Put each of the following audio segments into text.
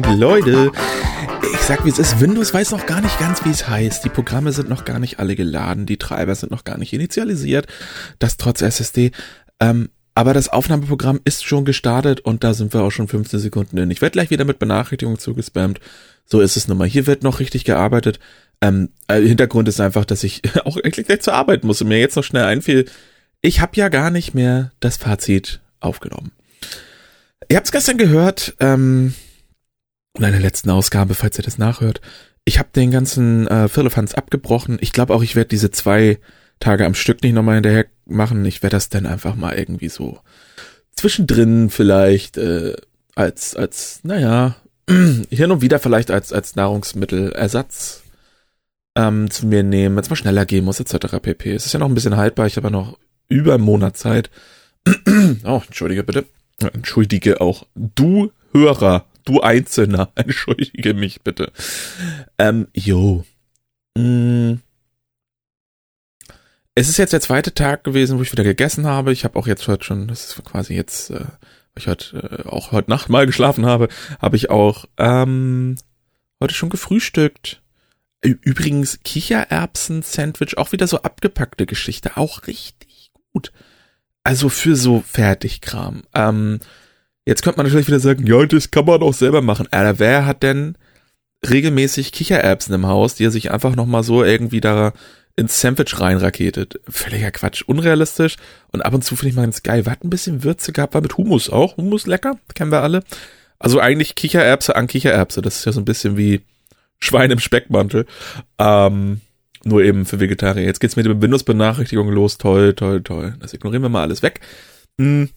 moin Leute. Ich sag, wie es ist. Windows weiß noch gar nicht ganz, wie es heißt. Die Programme sind noch gar nicht alle geladen. Die Treiber sind noch gar nicht initialisiert. Das trotz SSD. Ähm, aber das Aufnahmeprogramm ist schon gestartet und da sind wir auch schon 15 Sekunden in. Ich werde gleich wieder mit Benachrichtigungen zugespammt. So ist es nun mal. Hier wird noch richtig gearbeitet. Ähm, äh, Hintergrund ist einfach, dass ich auch eigentlich gleich zur Arbeit muss und mir jetzt noch schnell einfiel, ich habe ja gar nicht mehr das Fazit aufgenommen. Ihr habt es gestern gehört, ähm, in einer letzten Ausgabe, falls ihr das nachhört. Ich habe den ganzen äh, Firlefanz abgebrochen. Ich glaube auch, ich werde diese zwei Tage am Stück nicht nochmal hinterher machen. Ich werde das dann einfach mal irgendwie so zwischendrin vielleicht äh, als, als, naja, hin und wieder vielleicht als, als Nahrungsmittelersatz ähm, zu mir nehmen, wenn es mal schneller gehen muss, etc. pp. Es ist ja noch ein bisschen haltbar, ich habe ja noch über einen Monat Zeit. oh, entschuldige bitte. Entschuldige auch du Hörer, du Einzelner, entschuldige mich bitte. Ähm, jo. Mm. Es ist jetzt der zweite Tag gewesen, wo ich wieder gegessen habe. Ich habe auch jetzt heute schon, das ist quasi jetzt, äh, ich heute äh, auch heute Nacht mal geschlafen habe, habe ich auch ähm, heute schon gefrühstückt. Übrigens Kichererbsen-Sandwich, auch wieder so abgepackte Geschichte, auch richtig gut. Also für so Fertigkram. Ähm, jetzt könnte man natürlich wieder sagen, ja, das kann man auch selber machen. Aber wer hat denn regelmäßig Kichererbsen im Haus, die er sich einfach nochmal so irgendwie da ins Sandwich reinraketet? Völliger Quatsch, unrealistisch. Und ab und zu finde ich mal ganz geil. War ein bisschen Würze gehabt, war mit Humus auch. Humus lecker, kennen wir alle. Also eigentlich Kichererbse an Kichererbse. Das ist ja so ein bisschen wie Schwein im Speckmantel. Ähm, nur eben für Vegetarier. Jetzt geht's mit den Windows-Benachrichtigungen los. Toll, toll, toll. Das ignorieren wir mal alles weg. Hm.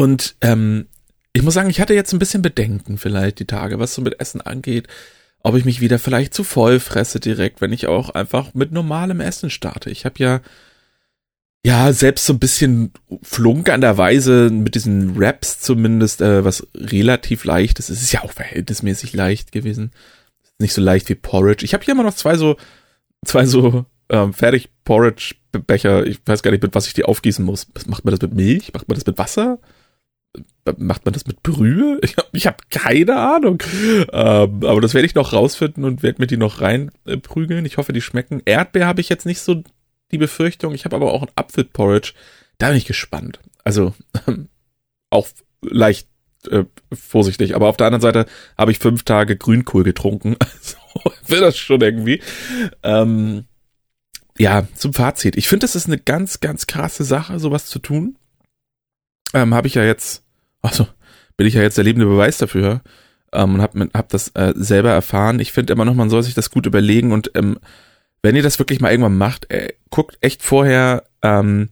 Und ähm, ich muss sagen, ich hatte jetzt ein bisschen Bedenken vielleicht die Tage, was so mit Essen angeht. Ob ich mich wieder vielleicht zu voll fresse direkt, wenn ich auch einfach mit normalem Essen starte. Ich habe ja ja, selbst so ein bisschen flunk an der Weise mit diesen Raps zumindest, äh, was relativ leicht ist. Es ist ja auch verhältnismäßig leicht gewesen. Nicht so leicht wie Porridge. Ich habe hier immer noch zwei so zwei so ähm, fertig Porridge Becher. Ich weiß gar nicht, mit was ich die aufgießen muss. Macht man das mit Milch? Macht man das mit Wasser? Macht man das mit Brühe? Ich habe ich hab keine Ahnung. Ähm, aber das werde ich noch rausfinden und werde mir die noch reinprügeln. Äh, ich hoffe, die schmecken. Erdbeer habe ich jetzt nicht so die Befürchtung. Ich habe aber auch ein Apfelporridge. Da bin ich gespannt. Also auch leicht äh, vorsichtig. Aber auf der anderen Seite habe ich fünf Tage Grünkohl getrunken. Also will das schon irgendwie. Ähm, ja, zum Fazit. Ich finde, das ist eine ganz, ganz krasse Sache, sowas zu tun. Ähm, habe ich ja jetzt, also bin ich ja jetzt der lebende Beweis dafür ähm, und habe hab das äh, selber erfahren. Ich finde immer noch, man soll sich das gut überlegen und ähm, wenn ihr das wirklich mal irgendwann macht, äh, guckt echt vorher, ähm,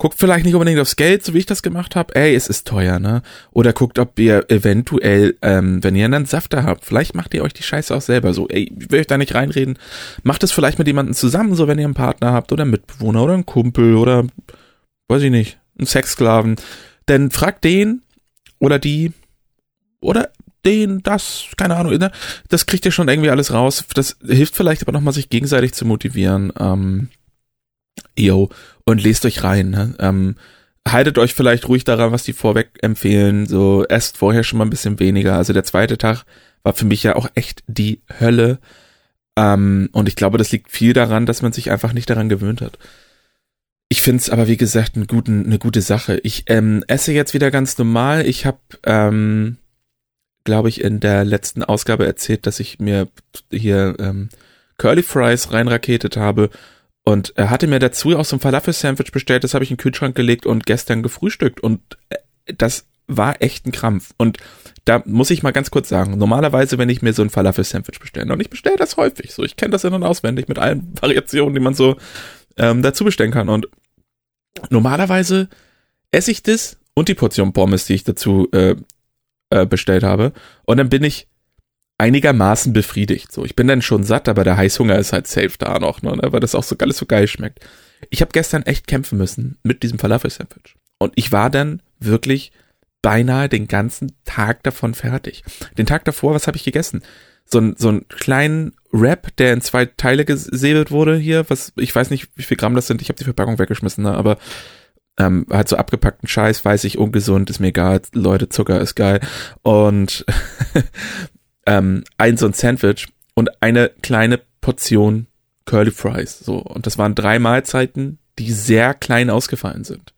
Guckt vielleicht nicht unbedingt aufs Geld, so wie ich das gemacht habe. Ey, es ist teuer, ne? Oder guckt, ob ihr eventuell, ähm, wenn ihr einen Safter habt, vielleicht macht ihr euch die Scheiße auch selber so. Ey, ich will euch da nicht reinreden. Macht es vielleicht mit jemandem zusammen, so wenn ihr einen Partner habt oder einen Mitbewohner oder einen Kumpel oder, weiß ich nicht, einen Sexsklaven. Denn fragt den oder die oder den, das, keine Ahnung, ne? das kriegt ihr schon irgendwie alles raus. Das hilft vielleicht aber nochmal, sich gegenseitig zu motivieren. Ähm, yo, und lest euch rein. Ne? Ähm, haltet euch vielleicht ruhig daran, was die vorweg empfehlen. So, esst vorher schon mal ein bisschen weniger. Also der zweite Tag war für mich ja auch echt die Hölle. Ähm, und ich glaube, das liegt viel daran, dass man sich einfach nicht daran gewöhnt hat. Ich finde es aber, wie gesagt, einen guten, eine gute Sache. Ich ähm, esse jetzt wieder ganz normal. Ich habe, ähm, glaube ich, in der letzten Ausgabe erzählt, dass ich mir hier ähm, Curly Fries reinraketet habe und er hatte mir dazu auch so ein Falafel-Sandwich bestellt, das habe ich in den Kühlschrank gelegt und gestern gefrühstückt. Und äh, das war echt ein Krampf. Und da muss ich mal ganz kurz sagen, normalerweise, wenn ich mir so ein Falafel-Sandwich bestelle, und ich bestelle das häufig, so ich kenne das in- und auswendig mit allen Variationen, die man so ähm, dazu bestellen kann. Und normalerweise esse ich das und die Portion Pommes, die ich dazu äh, äh, bestellt habe. Und dann bin ich einigermaßen befriedigt. So, ich bin dann schon satt, aber der Heißhunger ist halt safe da noch, ne, weil das auch so alles so geil schmeckt. Ich habe gestern echt kämpfen müssen mit diesem Falafel-Sandwich. Und ich war dann wirklich beinahe den ganzen Tag davon fertig. Den Tag davor, was habe ich gegessen? So ein so ein kleinen Wrap, der in zwei Teile gesäbelt wurde hier, was ich weiß nicht, wie viel Gramm das sind. Ich habe die Verpackung weggeschmissen, ne, aber Ähm, halt so abgepackten Scheiß, weiß ich, ungesund, ist mir egal, Leute, Zucker ist geil. Und ähm, ein so ein Sandwich und eine kleine Portion Curly Fries. So. Und das waren drei Mahlzeiten, die sehr klein ausgefallen sind.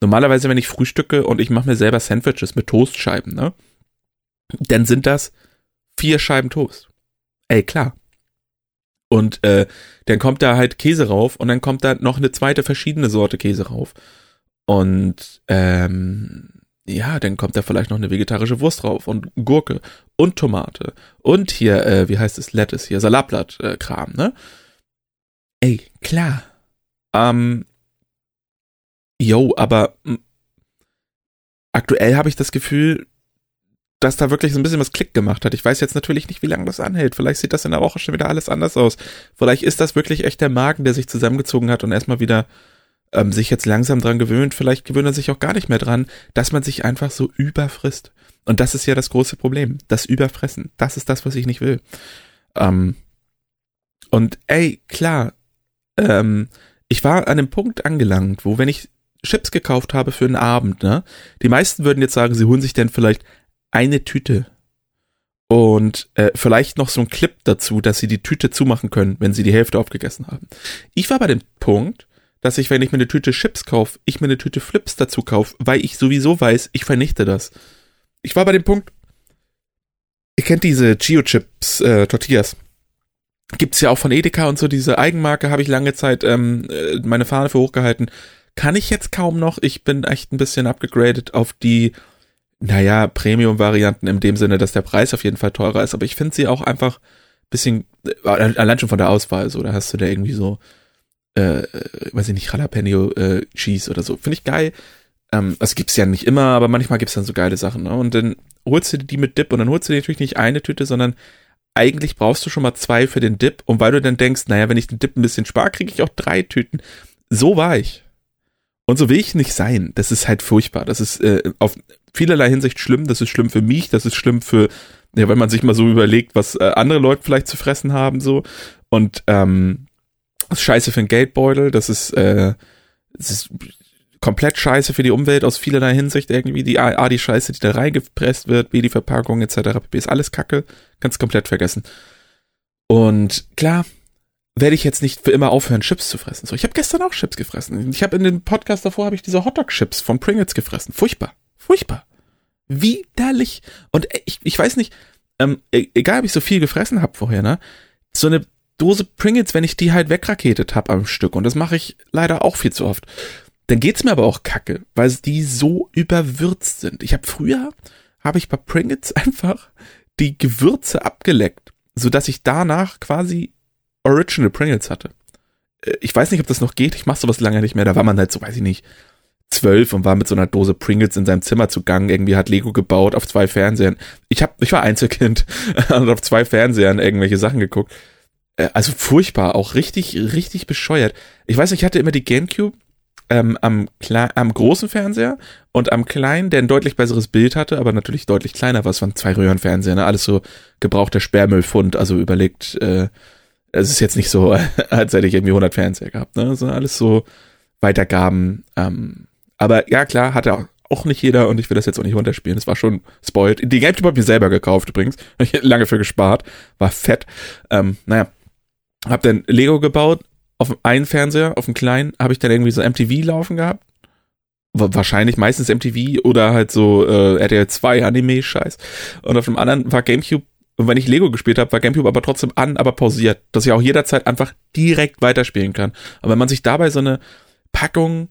Normalerweise, wenn ich frühstücke und ich mache mir selber Sandwiches mit Toastscheiben, ne? Dann sind das vier Scheiben Toast. Ey, klar. Und äh, dann kommt da halt Käse rauf und dann kommt da noch eine zweite verschiedene Sorte Käse rauf. Und ähm, ja, dann kommt da vielleicht noch eine vegetarische Wurst drauf und Gurke und Tomate und hier, äh, wie heißt es, Lettuce hier, Salatblatt-Kram, äh, ne? Ey, klar. Ähm, yo, aber aktuell habe ich das Gefühl, dass da wirklich so ein bisschen was Klick gemacht hat. Ich weiß jetzt natürlich nicht, wie lange das anhält. Vielleicht sieht das in der Woche schon wieder alles anders aus. Vielleicht ist das wirklich echt der Magen, der sich zusammengezogen hat und erstmal wieder ähm, sich jetzt langsam dran gewöhnt. Vielleicht gewöhnt er sich auch gar nicht mehr dran, dass man sich einfach so überfrisst. Und das ist ja das große Problem. Das Überfressen. Das ist das, was ich nicht will. Ähm, und ey, klar, ähm, ich war an dem Punkt angelangt, wo wenn ich Chips gekauft habe für einen Abend, ne, die meisten würden jetzt sagen, sie holen sich denn vielleicht eine Tüte und äh, vielleicht noch so ein Clip dazu, dass sie die Tüte zumachen können, wenn sie die Hälfte aufgegessen haben. Ich war bei dem Punkt, dass ich, wenn ich mir eine Tüte Chips kaufe, ich mir eine Tüte Flips dazu kaufe, weil ich sowieso weiß, ich vernichte das. Ich war bei dem Punkt, ihr kennt diese Chio-Chips, äh, Tortillas. Gibt's ja auch von Edeka und so, diese Eigenmarke habe ich lange Zeit ähm, äh, meine Fahne für hochgehalten. Kann ich jetzt kaum noch. Ich bin echt ein bisschen abgegradet auf die naja, Premium-Varianten in dem Sinne, dass der Preis auf jeden Fall teurer ist, aber ich finde sie auch einfach bisschen, äh, allein schon von der Auswahl, so, da hast du da irgendwie so, äh, äh, weiß ich nicht, Jalapeno äh, Cheese oder so. Finde ich geil. Ähm, das gibt's ja nicht immer, aber manchmal gibt's dann so geile Sachen, ne? Und dann holst du die mit Dip und dann holst du dir natürlich nicht eine Tüte, sondern eigentlich brauchst du schon mal zwei für den Dip und weil du dann denkst, naja, wenn ich den Dip ein bisschen spare, kriege ich auch drei Tüten. So war ich. Und so will ich nicht sein. Das ist halt furchtbar. Das ist äh, auf vielerlei Hinsicht schlimm. Das ist schlimm für mich, das ist schlimm für, ja, wenn man sich mal so überlegt, was äh, andere Leute vielleicht zu fressen haben, so. Und ähm, das ist scheiße für den Geldbeutel, das ist, äh, das ist komplett scheiße für die Umwelt aus vielerlei Hinsicht irgendwie. Die A, die Scheiße, die da reingepresst wird, B, die Verpackung etc. pp. ist alles Kacke. Ganz komplett vergessen. Und klar, werde ich jetzt nicht für immer aufhören, Chips zu fressen. So, ich habe gestern auch Chips gefressen. Ich habe in dem Podcast davor habe ich diese Hotdog-Chips von Pringles gefressen. Furchtbar. Furchtbar. Widerlich. Und ich, ich weiß nicht, ähm, e, egal ob ich so viel gefressen habe vorher, ne? So eine Dose Pringles, wenn ich die halt wegraketet habe am Stück, und das mache ich leider auch viel zu oft, dann geht's mir aber auch kacke, weil die so überwürzt sind. Ich habe früher, habe ich bei Pringles einfach die Gewürze abgeleckt, sodass ich danach quasi Original Pringles hatte. Äh, ich weiß nicht, ob das noch geht, ich mache sowas lange nicht mehr, da war man halt so, weiß ich nicht, zwölf und war mit so einer Dose Pringles in seinem Zimmer zugange. Irgendwie hat Lego gebaut auf zwei Fernsehern. Ich hab, ich war Einzelkind und auf zwei Fernsehern irgendwelche Sachen geguckt. Äh, also furchtbar, auch richtig, richtig bescheuert. Ich weiß nicht, ich hatte immer die Gamecube ähm, am, am großen Fernseher und am kleinen, der ein deutlich besseres Bild hatte, aber natürlich deutlich kleiner war. Es waren zwei Röhrenfernseher, ne? Alles so gebrauchter Sperrmüllfund. Also überlegt, äh, es ist jetzt nicht so, als hätte ich irgendwie 100 Fernseher gehabt, ne? Sondern alles so Weitergaben, ähm, aber ja, klar, hatte auch nicht jeder und ich will das jetzt auch nicht runterspielen. Das war schon spoiled. Die GameCube habe ich mir selber gekauft übrigens. Hab ich lange für gespart. War fett. Ähm, naja. Hab dann Lego gebaut. Auf einen Fernseher, auf dem kleinen, habe ich dann irgendwie so MTV laufen gehabt. Wahrscheinlich meistens MTV oder halt so äh, RTL 2 Anime-Scheiß. Und auf dem anderen war GameCube und wenn ich Lego gespielt habe, war GameCube aber trotzdem an, aber pausiert, dass ich auch jederzeit einfach direkt weiterspielen kann. Aber wenn man sich dabei so eine Packung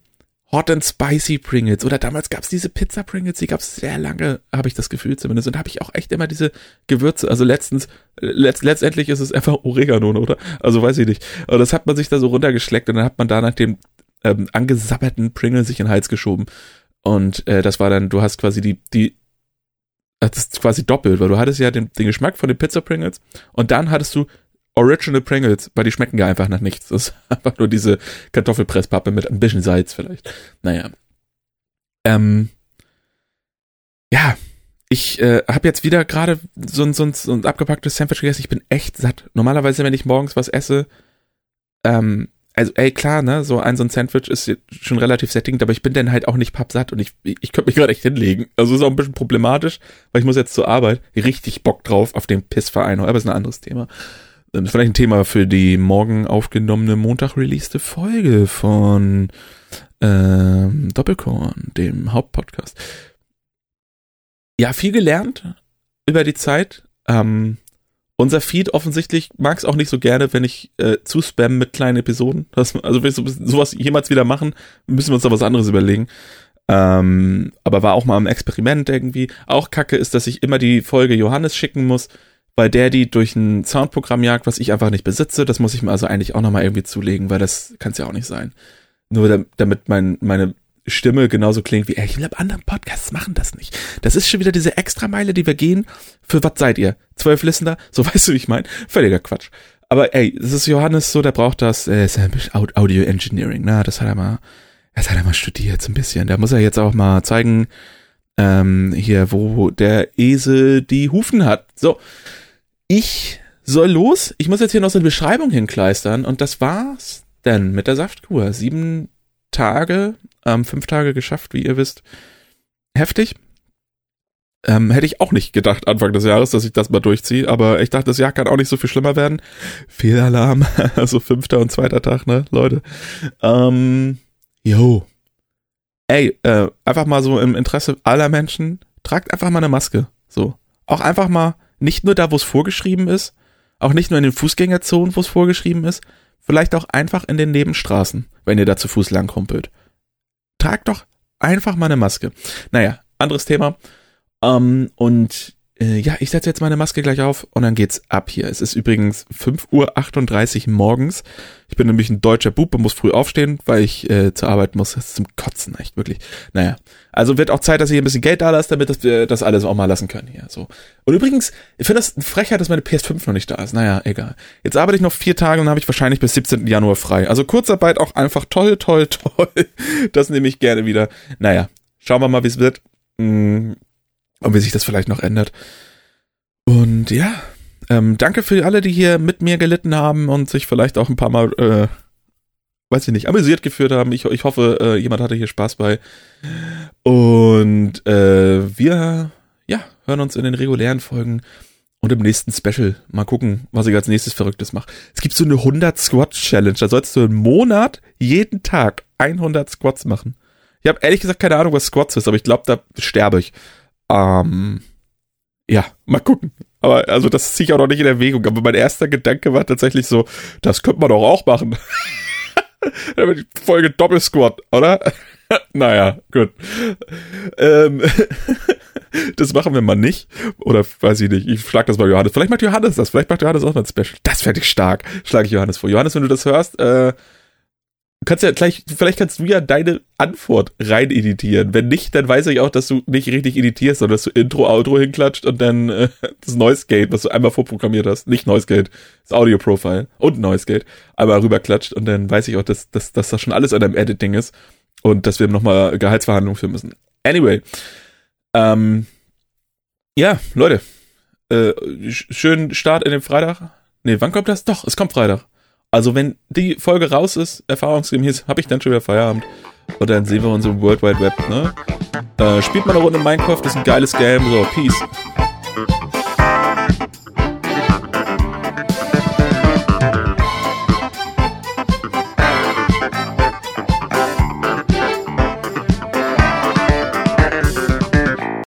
Hot and Spicy Pringles oder damals gab's diese Pizza Pringles, die gab's sehr lange, habe ich das Gefühl zumindest und habe ich auch echt immer diese Gewürze, also letztens letzt, letztendlich ist es einfach Oregano, oder? Also weiß ich nicht. Aber das hat man sich da so runtergeschleckt und dann hat man da nach dem ähm, angesabberten Pringle sich in den Hals geschoben und äh, das war dann, du hast quasi die die das ist quasi doppelt, weil du hattest ja den, den Geschmack von den Pizza Pringles und dann hattest du Original Pringles, weil die schmecken ja einfach nach nichts. Das ist einfach nur diese Kartoffelpresspappe mit ein bisschen Salz vielleicht. Naja. Ähm, ja, ich äh, habe jetzt wieder gerade so ein, so, ein, so ein abgepacktes Sandwich gegessen. Ich bin echt satt. Normalerweise, wenn ich morgens was esse, ähm, also ey, klar, ne, so ein so ein Sandwich ist schon relativ sättigend, aber ich bin dann halt auch nicht pappsatt und ich, ich könnte mich gerade echt hinlegen. Also ist auch ein bisschen problematisch, weil ich muss jetzt zur Arbeit richtig Bock drauf auf den Pissverein, aber ist ein anderes Thema. Das ist vielleicht ein Thema für die morgen aufgenommene Montag releaste Folge von ähm, Doppelkorn, dem Hauptpodcast. Ja, viel gelernt über die Zeit. Ähm, unser Feed offensichtlich mag es auch nicht so gerne, wenn ich äh, zu spam mit kleinen Episoden. Das, also wenn wir sowas jemals wieder machen, müssen wir uns da was anderes überlegen. Ähm, aber war auch mal ein Experiment irgendwie. Auch kacke ist, dass ich immer die Folge Johannes schicken muss, weil der die durch ein Soundprogramm jagt, was ich einfach nicht besitze. Das muss ich mir also eigentlich auch nochmal irgendwie zulegen, weil das kann es ja auch nicht sein. Nur damit mein, meine Stimme genauso klingt wie, ey, ich glaube, andere Podcasts machen das nicht. Das ist schon wieder diese Extrameile, die wir gehen. Für was seid ihr? Zwölf Listener? So weißt du, wie ich meine? Völliger Quatsch. Aber ey, das ist Johannes so, der braucht das, äh, ist ein bisschen Audio Engineering, ne? Das hat er mal, das hat er mal studiert, so ein bisschen. Da muss er jetzt auch mal zeigen, ähm, hier, wo der Esel die Hufen hat. So. Ich soll los. Ich muss jetzt hier noch so eine Beschreibung hinkleistern und das war's dann mit der Saftkur. Sieben Tage ähm, fünf Tage geschafft, wie ihr wisst. Heftig. Ähm, hätte ich auch nicht gedacht Anfang des Jahres, dass ich das mal durchziehe, aber ich dachte, das Jahr kann auch nicht so viel schlimmer werden. Fehlalarm, also fünfter und zweiter Tag, ne, Leute. Ähm, yo. Ey, äh, einfach mal so im Interesse aller Menschen, tragt einfach mal eine Maske. So. Auch einfach mal, nicht nur da, wo es vorgeschrieben ist, auch nicht nur in den Fußgängerzonen, wo es vorgeschrieben ist, vielleicht auch einfach in den Nebenstraßen, wenn ihr da zu Fuß langkumpelt trag doch einfach mal eine Maske. Naja, anderes Thema. Ähm, und äh, ja, ich setze jetzt meine Maske gleich auf und dann geht's ab hier. Es ist übrigens 5.38 Uhr morgens. Ich bin nämlich ein deutscher Bub und muss früh aufstehen, weil ich äh, zur Arbeit muss. Das ist zum Kotzen, echt, wirklich. Naja, also wird auch Zeit, dass ich ein bisschen Geld da lasse, damit wir das alles auch mal lassen können hier. So. Und übrigens, ich finde das eine Frechheit, dass meine PS5 noch nicht da ist. Naja, egal. Jetzt arbeite ich noch vier Tage und dann habe ich wahrscheinlich bis 17. Januar frei. Also Kurzarbeit auch einfach toll, toll, toll. Das nehme ich gerne wieder. Naja, schauen wir mal, wie es wird. Hm und wie sich das vielleicht noch ändert. Und ja, ähm, danke für alle, die hier mit mir gelitten haben und sich vielleicht auch ein paar Mal, äh, weiß ich nicht, amüsiert geführt haben. Ich, ich hoffe, äh, jemand hatte hier Spaß bei. Und äh, wir, ja, hören uns in den regulären Folgen und im nächsten Special mal gucken, was ich als nächstes Verrücktes mache. Es gibt so eine 100 Squats Challenge. Da sollst du einen Monat jeden Tag 100 Squats machen. Ich habe ehrlich gesagt keine Ahnung, was Squats ist, aber ich glaube, da sterbe ich. Ähm, ja, mal gucken. Aber also das ziehe ich auch noch nicht in Erwägung. Aber mein erster Gedanke war tatsächlich so, das könnte man doch auch machen. Folge Doppelsquat, oder? naja, gut. Ähm, das machen wir mal nicht. Oder weiß ich nicht. Ich schlag das mal Johannes. Vielleicht macht Johannes das. Vielleicht macht Johannes auch mal ein Special. Das fände ich stark. Schlage ich Johannes vor. Johannes, wenn du das hörst, äh, Du kannst ja gleich, vielleicht kannst du ja deine Antwort rein editieren. Wenn nicht, dann weiß ich auch, dass du nicht richtig editierst, sondern dass du Intro, Outro hinklatscht und dann äh, das Noise Gate, was du einmal vorprogrammiert hast, nicht Noise Gate, das Audio Profile und Noise Gate, einmal rüberklatscht und dann weiß ich auch, dass, dass, dass das schon alles an deinem Editing ist und dass wir nochmal Gehaltsverhandlungen führen müssen. Anyway, ähm, ja, Leute, äh, schönen Start in den Freitag. Nee, wann kommt das? Doch, es kommt Freitag. Also wenn die Folge raus ist, erfahrungsgemäß, habe ich dann schon wieder Feierabend. Und dann sehen wir uns im World Wide Web, ne? Äh, spielt mal eine Runde Minecraft, das ist ein geiles Game. So, Peace.